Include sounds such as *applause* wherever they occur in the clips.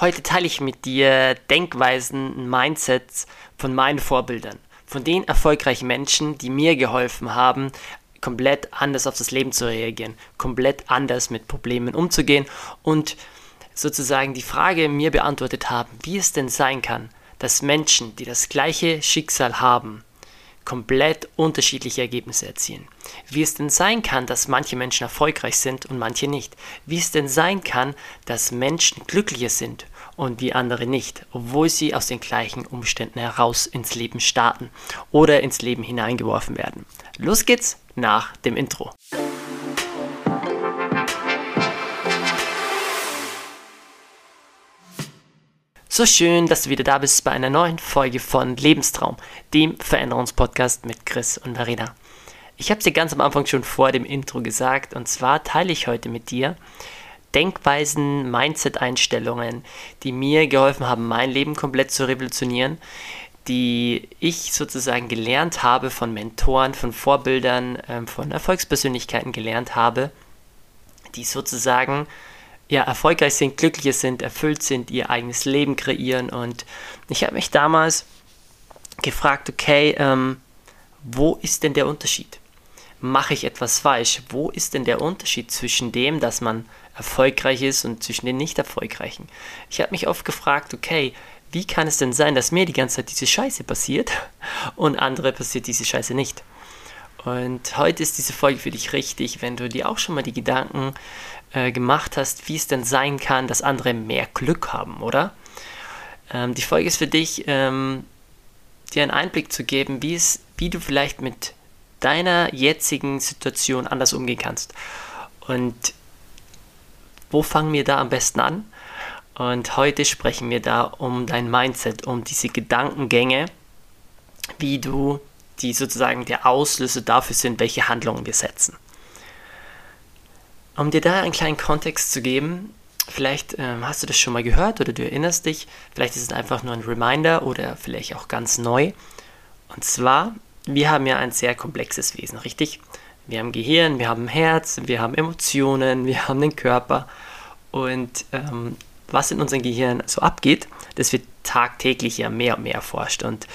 Heute teile ich mit dir Denkweisen, Mindsets von meinen Vorbildern, von den erfolgreichen Menschen, die mir geholfen haben, komplett anders auf das Leben zu reagieren, komplett anders mit Problemen umzugehen und sozusagen die Frage mir beantwortet haben, wie es denn sein kann, dass Menschen, die das gleiche Schicksal haben, komplett unterschiedliche Ergebnisse erzielen. Wie es denn sein kann, dass manche Menschen erfolgreich sind und manche nicht. Wie es denn sein kann, dass Menschen glücklicher sind und wie andere nicht, obwohl sie aus den gleichen Umständen heraus ins Leben starten oder ins Leben hineingeworfen werden. Los geht's nach dem Intro. So schön, dass du wieder da bist bei einer neuen Folge von Lebenstraum, dem Veränderungspodcast mit Chris und Marina. Ich habe es dir ganz am Anfang schon vor dem Intro gesagt und zwar teile ich heute mit dir Denkweisen, Mindset-Einstellungen, die mir geholfen haben, mein Leben komplett zu revolutionieren, die ich sozusagen gelernt habe von Mentoren, von Vorbildern, ähm, von Erfolgspersönlichkeiten gelernt habe, die sozusagen ja, erfolgreich sind, glücklicher sind, erfüllt sind, ihr eigenes Leben kreieren. Und ich habe mich damals gefragt, okay, ähm, wo ist denn der Unterschied? Mache ich etwas falsch? Wo ist denn der Unterschied zwischen dem, dass man erfolgreich ist und zwischen den nicht erfolgreichen? Ich habe mich oft gefragt, okay, wie kann es denn sein, dass mir die ganze Zeit diese Scheiße passiert *laughs* und andere passiert diese Scheiße nicht? Und heute ist diese Folge für dich richtig, wenn du dir auch schon mal die Gedanken äh, gemacht hast, wie es denn sein kann, dass andere mehr Glück haben, oder? Ähm, die Folge ist für dich, ähm, dir einen Einblick zu geben, wie, es, wie du vielleicht mit deiner jetzigen Situation anders umgehen kannst. Und wo fangen wir da am besten an? Und heute sprechen wir da um dein Mindset, um diese Gedankengänge, wie du die sozusagen der Auslöser dafür sind, welche Handlungen wir setzen. Um dir da einen kleinen Kontext zu geben, vielleicht ähm, hast du das schon mal gehört oder du erinnerst dich, vielleicht ist es einfach nur ein Reminder oder vielleicht auch ganz neu. Und zwar, wir haben ja ein sehr komplexes Wesen, richtig? Wir haben Gehirn, wir haben Herz, wir haben Emotionen, wir haben den Körper. Und ähm, was in unserem Gehirn so abgeht, das wird tagtäglich ja mehr und mehr erforscht. Und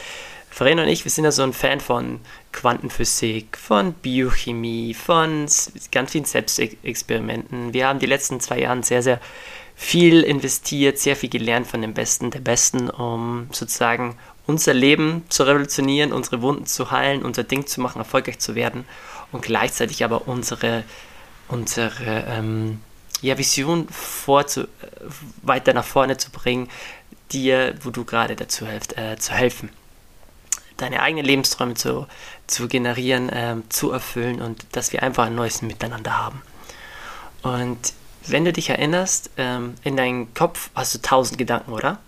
Farin und ich, wir sind ja so ein Fan von Quantenphysik, von Biochemie, von ganz vielen Selbstexperimenten. Wir haben die letzten zwei Jahre sehr, sehr viel investiert, sehr viel gelernt von den Besten der Besten, um sozusagen unser Leben zu revolutionieren, unsere Wunden zu heilen, unser Ding zu machen, erfolgreich zu werden und gleichzeitig aber unsere, unsere ähm, ja, Vision vorzu, weiter nach vorne zu bringen, dir, wo du gerade dazu hilft, äh, zu helfen deine eigenen Lebensträume zu, zu generieren, ähm, zu erfüllen und dass wir einfach ein neues Miteinander haben. Und wenn du dich erinnerst, ähm, in deinem Kopf hast du tausend Gedanken, oder?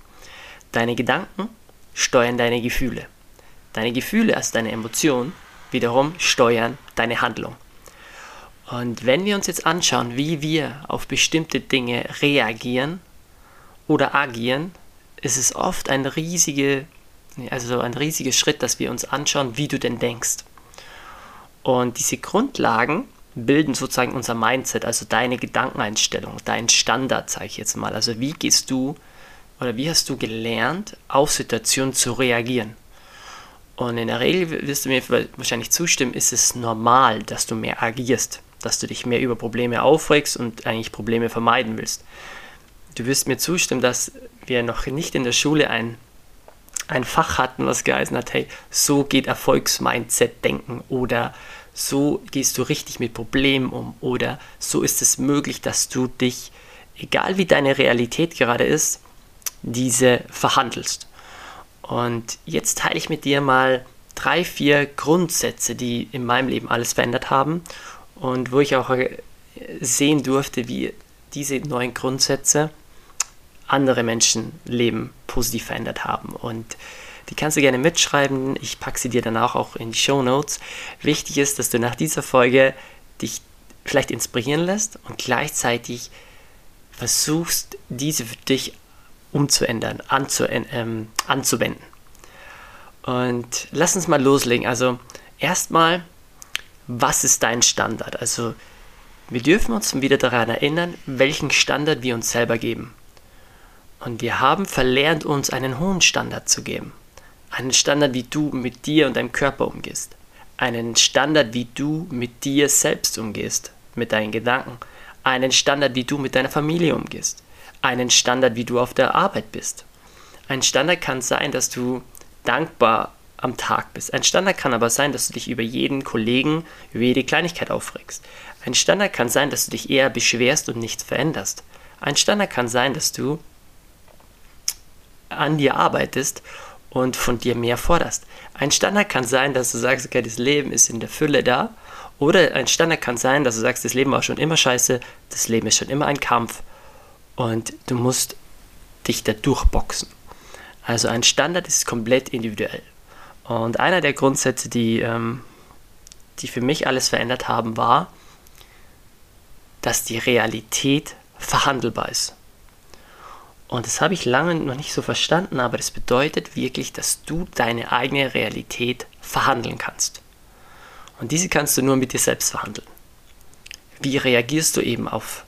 Deine Gedanken steuern deine Gefühle. Deine Gefühle, also deine Emotionen, wiederum steuern deine Handlung. Und wenn wir uns jetzt anschauen, wie wir auf bestimmte Dinge reagieren oder agieren, ist es oft eine riesige also so ein riesiger Schritt, dass wir uns anschauen, wie du denn denkst. Und diese Grundlagen bilden sozusagen unser Mindset, also deine Gedankeneinstellung, dein Standard, sage ich jetzt mal. Also wie gehst du oder wie hast du gelernt, auf Situationen zu reagieren? Und in der Regel wirst du mir wahrscheinlich zustimmen, ist es normal, dass du mehr agierst, dass du dich mehr über Probleme aufregst und eigentlich Probleme vermeiden willst. Du wirst mir zustimmen, dass wir noch nicht in der Schule ein ein Fach hatten, was geheißen hat, hey, so geht Erfolgsmindset-Denken oder so gehst du richtig mit Problemen um oder so ist es möglich, dass du dich, egal wie deine Realität gerade ist, diese verhandelst. Und jetzt teile ich mit dir mal drei, vier Grundsätze, die in meinem Leben alles verändert haben und wo ich auch sehen durfte, wie diese neuen Grundsätze andere Menschenleben positiv verändert haben. Und die kannst du gerne mitschreiben. Ich packe sie dir danach auch in die Show Notes. Wichtig ist, dass du nach dieser Folge dich vielleicht inspirieren lässt und gleichzeitig versuchst, diese für dich umzuändern, anzu, ähm, anzuwenden. Und lass uns mal loslegen. Also erstmal, was ist dein Standard? Also wir dürfen uns wieder daran erinnern, welchen Standard wir uns selber geben. Und wir haben verlernt, uns einen hohen Standard zu geben. Einen Standard, wie du mit dir und deinem Körper umgehst. Einen Standard, wie du mit dir selbst umgehst, mit deinen Gedanken. Einen Standard, wie du mit deiner Familie umgehst. Einen Standard, wie du auf der Arbeit bist. Ein Standard kann sein, dass du dankbar am Tag bist. Ein Standard kann aber sein, dass du dich über jeden Kollegen, über jede Kleinigkeit aufregst. Ein Standard kann sein, dass du dich eher beschwerst und nichts veränderst. Ein Standard kann sein, dass du an dir arbeitest und von dir mehr forderst. Ein Standard kann sein, dass du sagst, okay, das Leben ist in der Fülle da. Oder ein Standard kann sein, dass du sagst, das Leben war schon immer scheiße, das Leben ist schon immer ein Kampf und du musst dich da durchboxen. Also ein Standard ist komplett individuell. Und einer der Grundsätze, die, ähm, die für mich alles verändert haben, war, dass die Realität verhandelbar ist. Und das habe ich lange noch nicht so verstanden, aber das bedeutet wirklich, dass du deine eigene Realität verhandeln kannst. Und diese kannst du nur mit dir selbst verhandeln. Wie reagierst du eben auf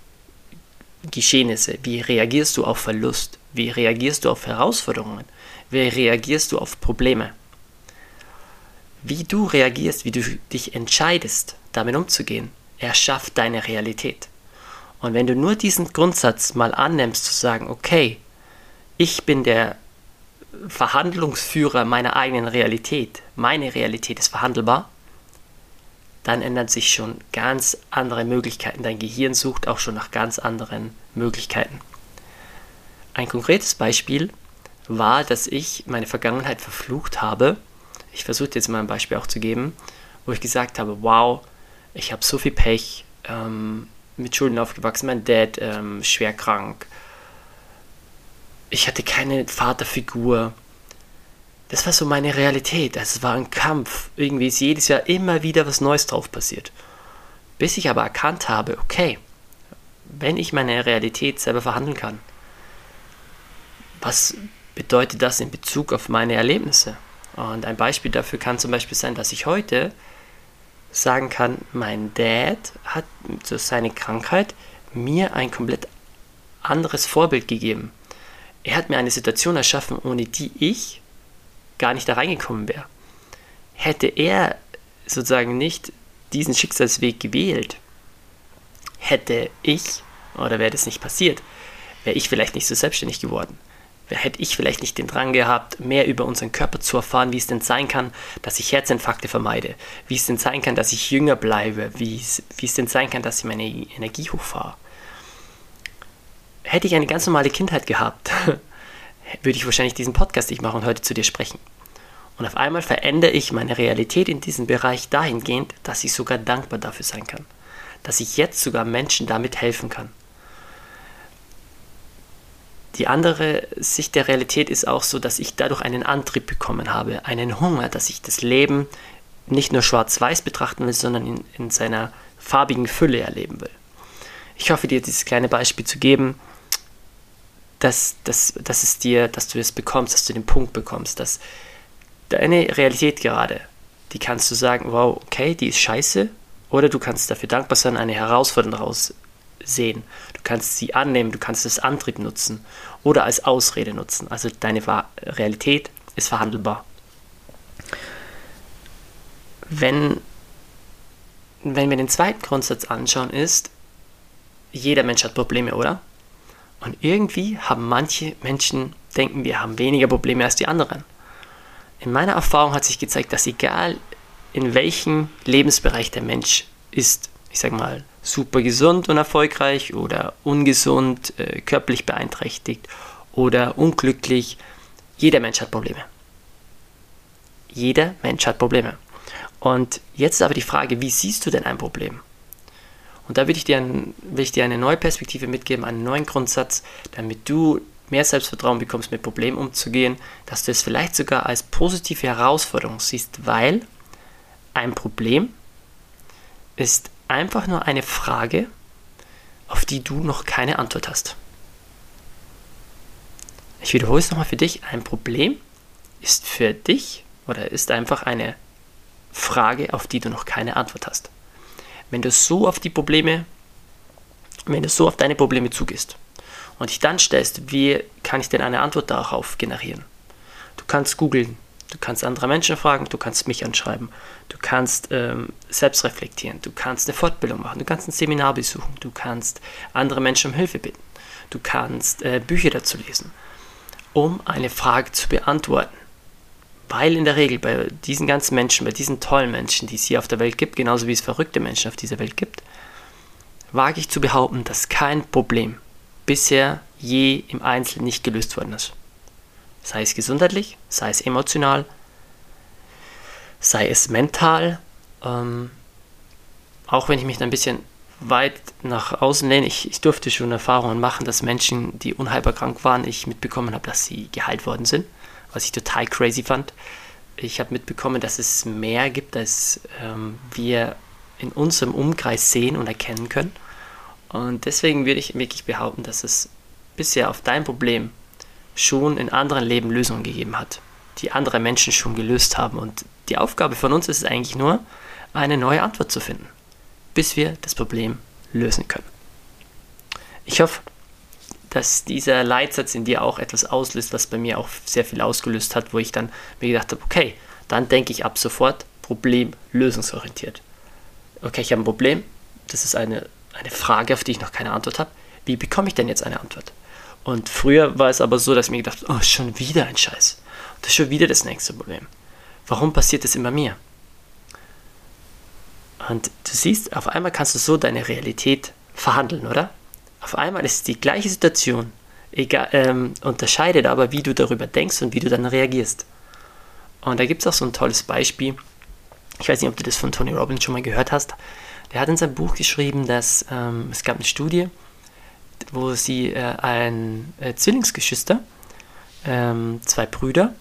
Geschehnisse? Wie reagierst du auf Verlust? Wie reagierst du auf Herausforderungen? Wie reagierst du auf Probleme? Wie du reagierst, wie du dich entscheidest, damit umzugehen, erschafft deine Realität. Und wenn du nur diesen Grundsatz mal annimmst, zu sagen, okay, ich bin der Verhandlungsführer meiner eigenen Realität, meine Realität ist verhandelbar, dann ändern sich schon ganz andere Möglichkeiten. Dein Gehirn sucht auch schon nach ganz anderen Möglichkeiten. Ein konkretes Beispiel war, dass ich meine Vergangenheit verflucht habe. Ich versuche jetzt mal ein Beispiel auch zu geben, wo ich gesagt habe, wow, ich habe so viel Pech, ähm, mit Schulden aufgewachsen, mein Dad ähm, schwer krank. Ich hatte keine Vaterfigur. Das war so meine Realität. Also es war ein Kampf. Irgendwie ist jedes Jahr immer wieder was Neues drauf passiert. Bis ich aber erkannt habe, okay, wenn ich meine Realität selber verhandeln kann, was bedeutet das in Bezug auf meine Erlebnisse? Und ein Beispiel dafür kann zum Beispiel sein, dass ich heute sagen kann, mein Dad hat durch seine Krankheit mir ein komplett anderes Vorbild gegeben. Er hat mir eine Situation erschaffen, ohne die ich gar nicht da reingekommen wäre. Hätte er sozusagen nicht diesen Schicksalsweg gewählt, hätte ich, oder wäre das nicht passiert, wäre ich vielleicht nicht so selbstständig geworden hätte ich vielleicht nicht den Drang gehabt, mehr über unseren Körper zu erfahren, wie es denn sein kann, dass ich Herzinfarkte vermeide, wie es denn sein kann, dass ich jünger bleibe, wie es, wie es denn sein kann, dass ich meine Energie hochfahre. Hätte ich eine ganz normale Kindheit gehabt, *laughs* würde ich wahrscheinlich diesen Podcast nicht machen und heute zu dir sprechen. Und auf einmal verändere ich meine Realität in diesem Bereich dahingehend, dass ich sogar dankbar dafür sein kann. Dass ich jetzt sogar Menschen damit helfen kann. Die andere Sicht der Realität ist auch so, dass ich dadurch einen Antrieb bekommen habe, einen Hunger, dass ich das Leben nicht nur schwarz-weiß betrachten will, sondern in, in seiner farbigen Fülle erleben will. Ich hoffe dir dieses kleine Beispiel zu geben, dass, dass, dass es dir, dass du das bekommst, dass du den Punkt bekommst, dass deine Realität gerade, die kannst du sagen, wow, okay, die ist scheiße, oder du kannst dafür dankbar sein, eine Herausforderung daraus sehen. Du kannst sie annehmen, du kannst es Antrieb nutzen oder als Ausrede nutzen. Also deine Realität ist verhandelbar. Wenn, wenn wir den zweiten Grundsatz anschauen, ist, jeder Mensch hat Probleme, oder? Und irgendwie haben manche Menschen, denken wir, haben weniger Probleme als die anderen. In meiner Erfahrung hat sich gezeigt, dass egal in welchem Lebensbereich der Mensch ist, ich sag mal, super gesund und erfolgreich oder ungesund, äh, körperlich beeinträchtigt oder unglücklich. Jeder Mensch hat Probleme. Jeder Mensch hat Probleme. Und jetzt ist aber die Frage, wie siehst du denn ein Problem? Und da will ich, dir ein, will ich dir eine neue Perspektive mitgeben, einen neuen Grundsatz, damit du mehr Selbstvertrauen bekommst, mit Problemen umzugehen, dass du es vielleicht sogar als positive Herausforderung siehst, weil ein Problem ist einfach nur eine Frage, auf die du noch keine Antwort hast. Ich wiederhole es nochmal für dich. Ein Problem ist für dich oder ist einfach eine Frage, auf die du noch keine Antwort hast. Wenn du so auf die Probleme, wenn du so auf deine Probleme zugehst und dich dann stellst, wie kann ich denn eine Antwort darauf generieren? Du kannst googeln, du kannst andere Menschen fragen, du kannst mich anschreiben, du kannst ähm, selbst reflektieren, du kannst eine Fortbildung machen, du kannst ein Seminar besuchen, du kannst andere Menschen um Hilfe bitten, du kannst äh, Bücher dazu lesen, um eine Frage zu beantworten. Weil in der Regel bei diesen ganzen Menschen, bei diesen tollen Menschen, die es hier auf der Welt gibt, genauso wie es verrückte Menschen auf dieser Welt gibt, wage ich zu behaupten, dass kein Problem bisher je im Einzelnen nicht gelöst worden ist. Sei es gesundheitlich, sei es emotional, sei es mental. Ähm, auch wenn ich mich ein bisschen weit nach außen lehne, ich, ich durfte schon Erfahrungen machen, dass Menschen, die unheilbar krank waren, ich mitbekommen habe, dass sie geheilt worden sind, was ich total crazy fand. Ich habe mitbekommen, dass es mehr gibt, als ähm, wir in unserem Umkreis sehen und erkennen können. Und deswegen würde ich wirklich behaupten, dass es bisher auf dein Problem schon in anderen Leben Lösungen gegeben hat, die andere Menschen schon gelöst haben. Und die Aufgabe von uns ist es eigentlich nur, eine neue Antwort zu finden, bis wir das Problem lösen können. Ich hoffe, dass dieser Leitsatz in dir auch etwas auslöst, was bei mir auch sehr viel ausgelöst hat, wo ich dann mir gedacht habe, okay, dann denke ich ab sofort Problem lösungsorientiert. Okay, ich habe ein Problem, das ist eine, eine Frage, auf die ich noch keine Antwort habe. Wie bekomme ich denn jetzt eine Antwort? Und früher war es aber so, dass ich mir gedacht habe, oh, schon wieder ein Scheiß. Das ist schon wieder das nächste Problem. Warum passiert das immer mir? Und du siehst, auf einmal kannst du so deine Realität verhandeln, oder? Auf einmal ist es die gleiche Situation, egal, ähm, unterscheidet aber, wie du darüber denkst und wie du dann reagierst. Und da gibt es auch so ein tolles Beispiel. Ich weiß nicht, ob du das von Tony Robbins schon mal gehört hast. Der hat in seinem Buch geschrieben, dass ähm, es gab eine Studie, wo sie äh, ein äh, Zwillingsgeschwister, ähm, zwei Brüder,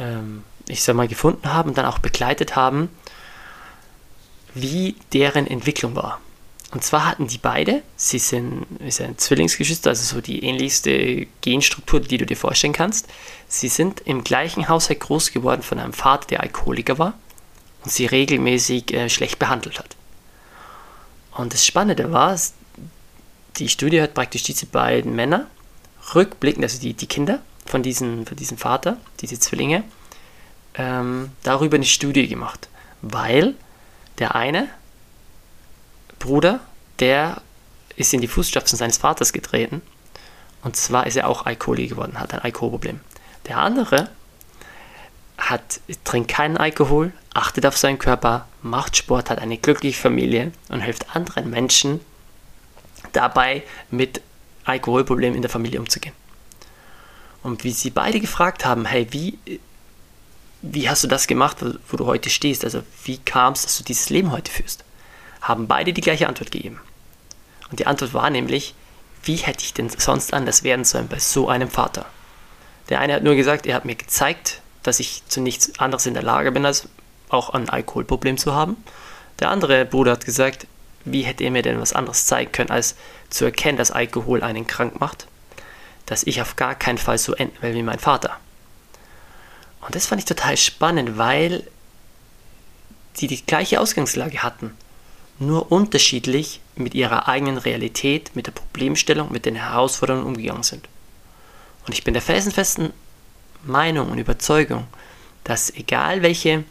ähm, ich sag mal, gefunden haben und dann auch begleitet haben, wie deren Entwicklung war. Und zwar hatten die beide, sie sind, sind Zwillingsgeschwister, also so die ähnlichste Genstruktur, die du dir vorstellen kannst. Sie sind im gleichen Haushalt groß geworden von einem Vater, der Alkoholiker war und sie regelmäßig äh, schlecht behandelt hat. Und das Spannende war, die Studie hat praktisch diese beiden Männer rückblickend, also die, die Kinder von diesem, von diesem Vater, diese Zwillinge, ähm, darüber eine Studie gemacht. Weil der eine Bruder, der ist in die Fußstapfen seines Vaters getreten. Und zwar ist er auch Alkoholiker geworden, hat ein Alkoholproblem. Der andere hat, trinkt keinen Alkohol, achtet auf seinen Körper, macht Sport, hat eine glückliche Familie und hilft anderen Menschen dabei, mit Alkoholproblemen in der Familie umzugehen. Und wie sie beide gefragt haben, hey, wie, wie hast du das gemacht, wo, wo du heute stehst? Also wie kam es, dass du dieses Leben heute führst? Haben beide die gleiche Antwort gegeben. Und die Antwort war nämlich, wie hätte ich denn sonst anders werden sollen bei so einem Vater? Der eine hat nur gesagt, er hat mir gezeigt, dass ich zu nichts anderes in der Lage bin, als auch ein Alkoholproblem zu haben. Der andere Bruder hat gesagt, wie hätte er mir denn was anderes zeigen können, als zu erkennen, dass Alkohol einen krank macht, dass ich auf gar keinen Fall so enden will wie mein Vater. Und das fand ich total spannend, weil die die gleiche Ausgangslage hatten, nur unterschiedlich mit ihrer eigenen Realität, mit der Problemstellung, mit den Herausforderungen umgegangen sind. Und ich bin der felsenfesten Meinung und Überzeugung, dass egal welche,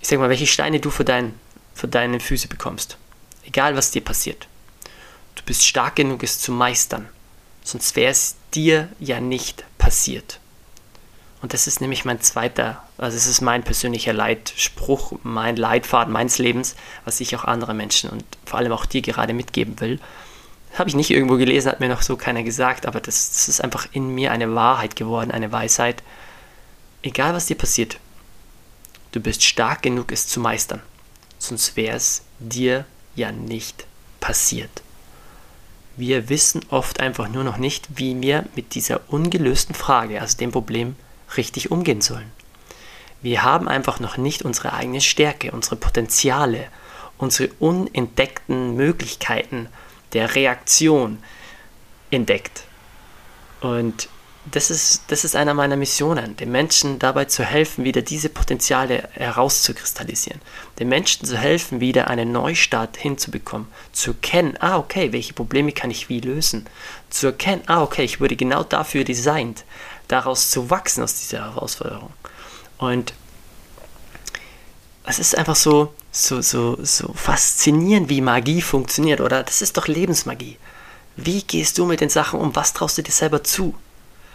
ich sag mal, welche Steine du für, dein, für deine Füße bekommst, egal was dir passiert. Du bist stark genug, es zu meistern, sonst wäre es dir ja nicht passiert. Und das ist nämlich mein zweiter, also es ist mein persönlicher Leitspruch, mein Leitfaden meines Lebens, was ich auch anderen Menschen und vor allem auch dir gerade mitgeben will. Habe ich nicht irgendwo gelesen, hat mir noch so keiner gesagt, aber das, das ist einfach in mir eine Wahrheit geworden, eine Weisheit. Egal was dir passiert, du bist stark genug, es zu meistern. Sonst wäre es dir ja nicht passiert. Wir wissen oft einfach nur noch nicht, wie wir mit dieser ungelösten Frage, also dem Problem, richtig umgehen sollen. Wir haben einfach noch nicht unsere eigene Stärke, unsere Potenziale, unsere unentdeckten Möglichkeiten der Reaktion entdeckt. Und das ist, das ist einer meiner Missionen, den Menschen dabei zu helfen, wieder diese Potenziale herauszukristallisieren. Den Menschen zu helfen, wieder einen Neustart hinzubekommen. Zu erkennen, ah, okay, welche Probleme kann ich wie lösen. Zu erkennen, ah, okay, ich wurde genau dafür designt. Daraus zu wachsen aus dieser Herausforderung. Und es ist einfach so, so, so, so faszinierend, wie Magie funktioniert, oder? Das ist doch Lebensmagie. Wie gehst du mit den Sachen um? Was traust du dir selber zu?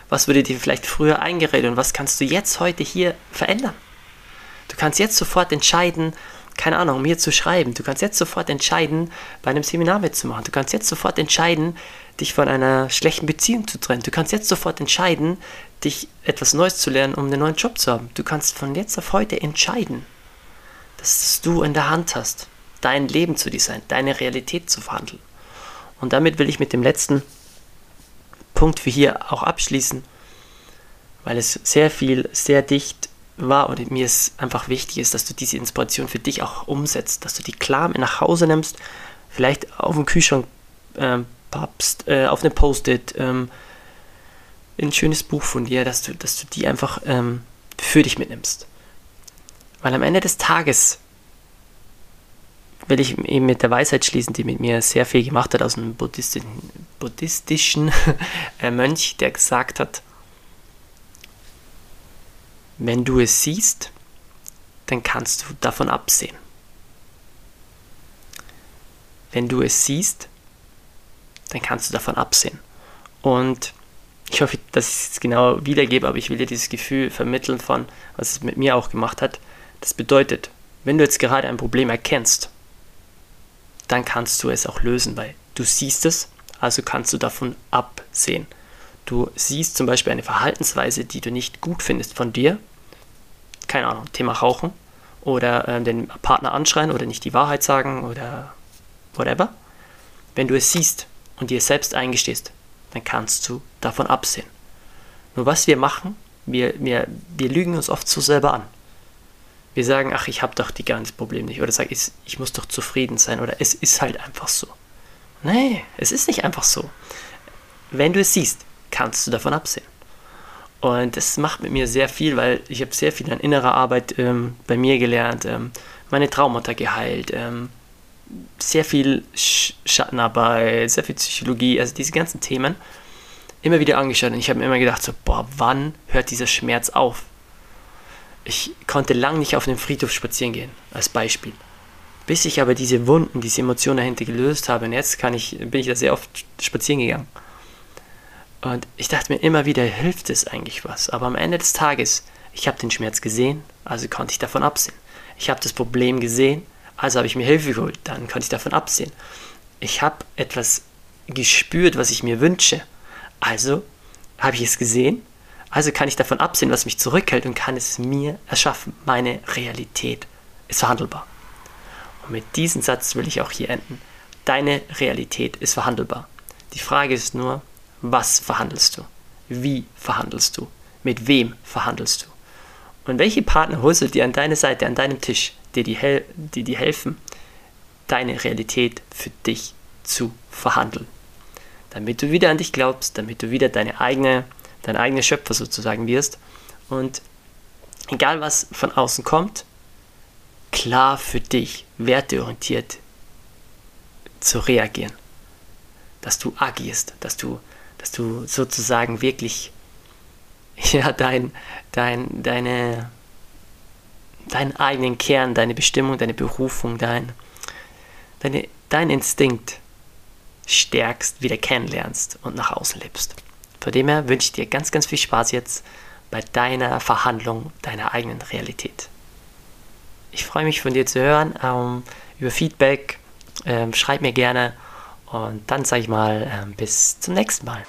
Was wurde dir vielleicht früher eingeredet und was kannst du jetzt heute hier verändern? Du kannst jetzt sofort entscheiden, keine Ahnung, mir zu schreiben. Du kannst jetzt sofort entscheiden, bei einem Seminar mitzumachen. Du kannst jetzt sofort entscheiden, dich von einer schlechten Beziehung zu trennen. Du kannst jetzt sofort entscheiden, dich etwas Neues zu lernen, um einen neuen Job zu haben. Du kannst von jetzt auf heute entscheiden, dass du in der Hand hast, dein Leben zu designen, deine Realität zu verhandeln. Und damit will ich mit dem letzten Punkt für hier auch abschließen, weil es sehr viel, sehr dicht war und mir es einfach wichtig ist, dass du diese Inspiration für dich auch umsetzt, dass du die klar nach Hause nimmst, vielleicht auf dem Kühlschrank ähm, pappst, äh, auf eine Post-it, ähm, ein schönes Buch von dir, dass du, dass du die einfach ähm, für dich mitnimmst. Weil am Ende des Tages will ich eben mit der Weisheit schließen, die mit mir sehr viel gemacht hat aus einem buddhistischen, buddhistischen *laughs* äh, Mönch, der gesagt hat, wenn du es siehst, dann kannst du davon absehen. Wenn du es siehst, dann kannst du davon absehen. Und ich hoffe, dass ich es jetzt genau wiedergebe, aber ich will dir dieses Gefühl vermitteln von, was es mit mir auch gemacht hat. Das bedeutet, wenn du jetzt gerade ein Problem erkennst dann kannst du es auch lösen, weil du siehst es, also kannst du davon absehen. Du siehst zum Beispiel eine Verhaltensweise, die du nicht gut findest von dir, keine Ahnung, Thema Rauchen oder äh, den Partner anschreien oder nicht die Wahrheit sagen oder whatever. Wenn du es siehst und dir selbst eingestehst, dann kannst du davon absehen. Nur was wir machen, wir, wir, wir lügen uns oft so selber an. Wir sagen, ach, ich habe doch die ganze Problem nicht. Oder sag, ich, ich muss doch zufrieden sein. Oder es ist halt einfach so. Nee, es ist nicht einfach so. Wenn du es siehst, kannst du davon absehen. Und das macht mit mir sehr viel, weil ich habe sehr viel an innerer Arbeit ähm, bei mir gelernt, ähm, meine Traumata geheilt, ähm, sehr viel Sch Schattenarbeit, sehr viel Psychologie, also diese ganzen Themen immer wieder angeschaut. Und ich habe mir immer gedacht, so, boah, wann hört dieser Schmerz auf? Ich konnte lang nicht auf einem Friedhof spazieren gehen, als Beispiel. Bis ich aber diese Wunden, diese Emotionen dahinter gelöst habe. Und jetzt kann ich, bin ich da sehr oft spazieren gegangen. Und ich dachte mir immer wieder, hilft es eigentlich was? Aber am Ende des Tages, ich habe den Schmerz gesehen, also konnte ich davon absehen. Ich habe das Problem gesehen, also habe ich mir Hilfe geholt, dann konnte ich davon absehen. Ich habe etwas gespürt, was ich mir wünsche, also habe ich es gesehen also kann ich davon absehen, was mich zurückhält und kann es mir erschaffen. Meine Realität ist verhandelbar. Und mit diesem Satz will ich auch hier enden. Deine Realität ist verhandelbar. Die Frage ist nur, was verhandelst du? Wie verhandelst du? Mit wem verhandelst du? Und welche Partner holst du dir an deine Seite, an deinem Tisch, die dir, die dir helfen, deine Realität für dich zu verhandeln? Damit du wieder an dich glaubst, damit du wieder deine eigene dein eigener Schöpfer sozusagen wirst. Und egal was von außen kommt, klar für dich, werteorientiert zu reagieren. Dass du agierst, dass du, dass du sozusagen wirklich *laughs* ja, dein, dein, deine, deinen eigenen Kern, deine Bestimmung, deine Berufung, dein, deine, dein Instinkt stärkst, wieder kennenlernst und nach außen lebst. Von dem her wünsche ich dir ganz, ganz viel Spaß jetzt bei deiner Verhandlung deiner eigenen Realität. Ich freue mich von dir zu hören, ähm, über Feedback. Ähm, schreib mir gerne und dann sage ich mal, ähm, bis zum nächsten Mal.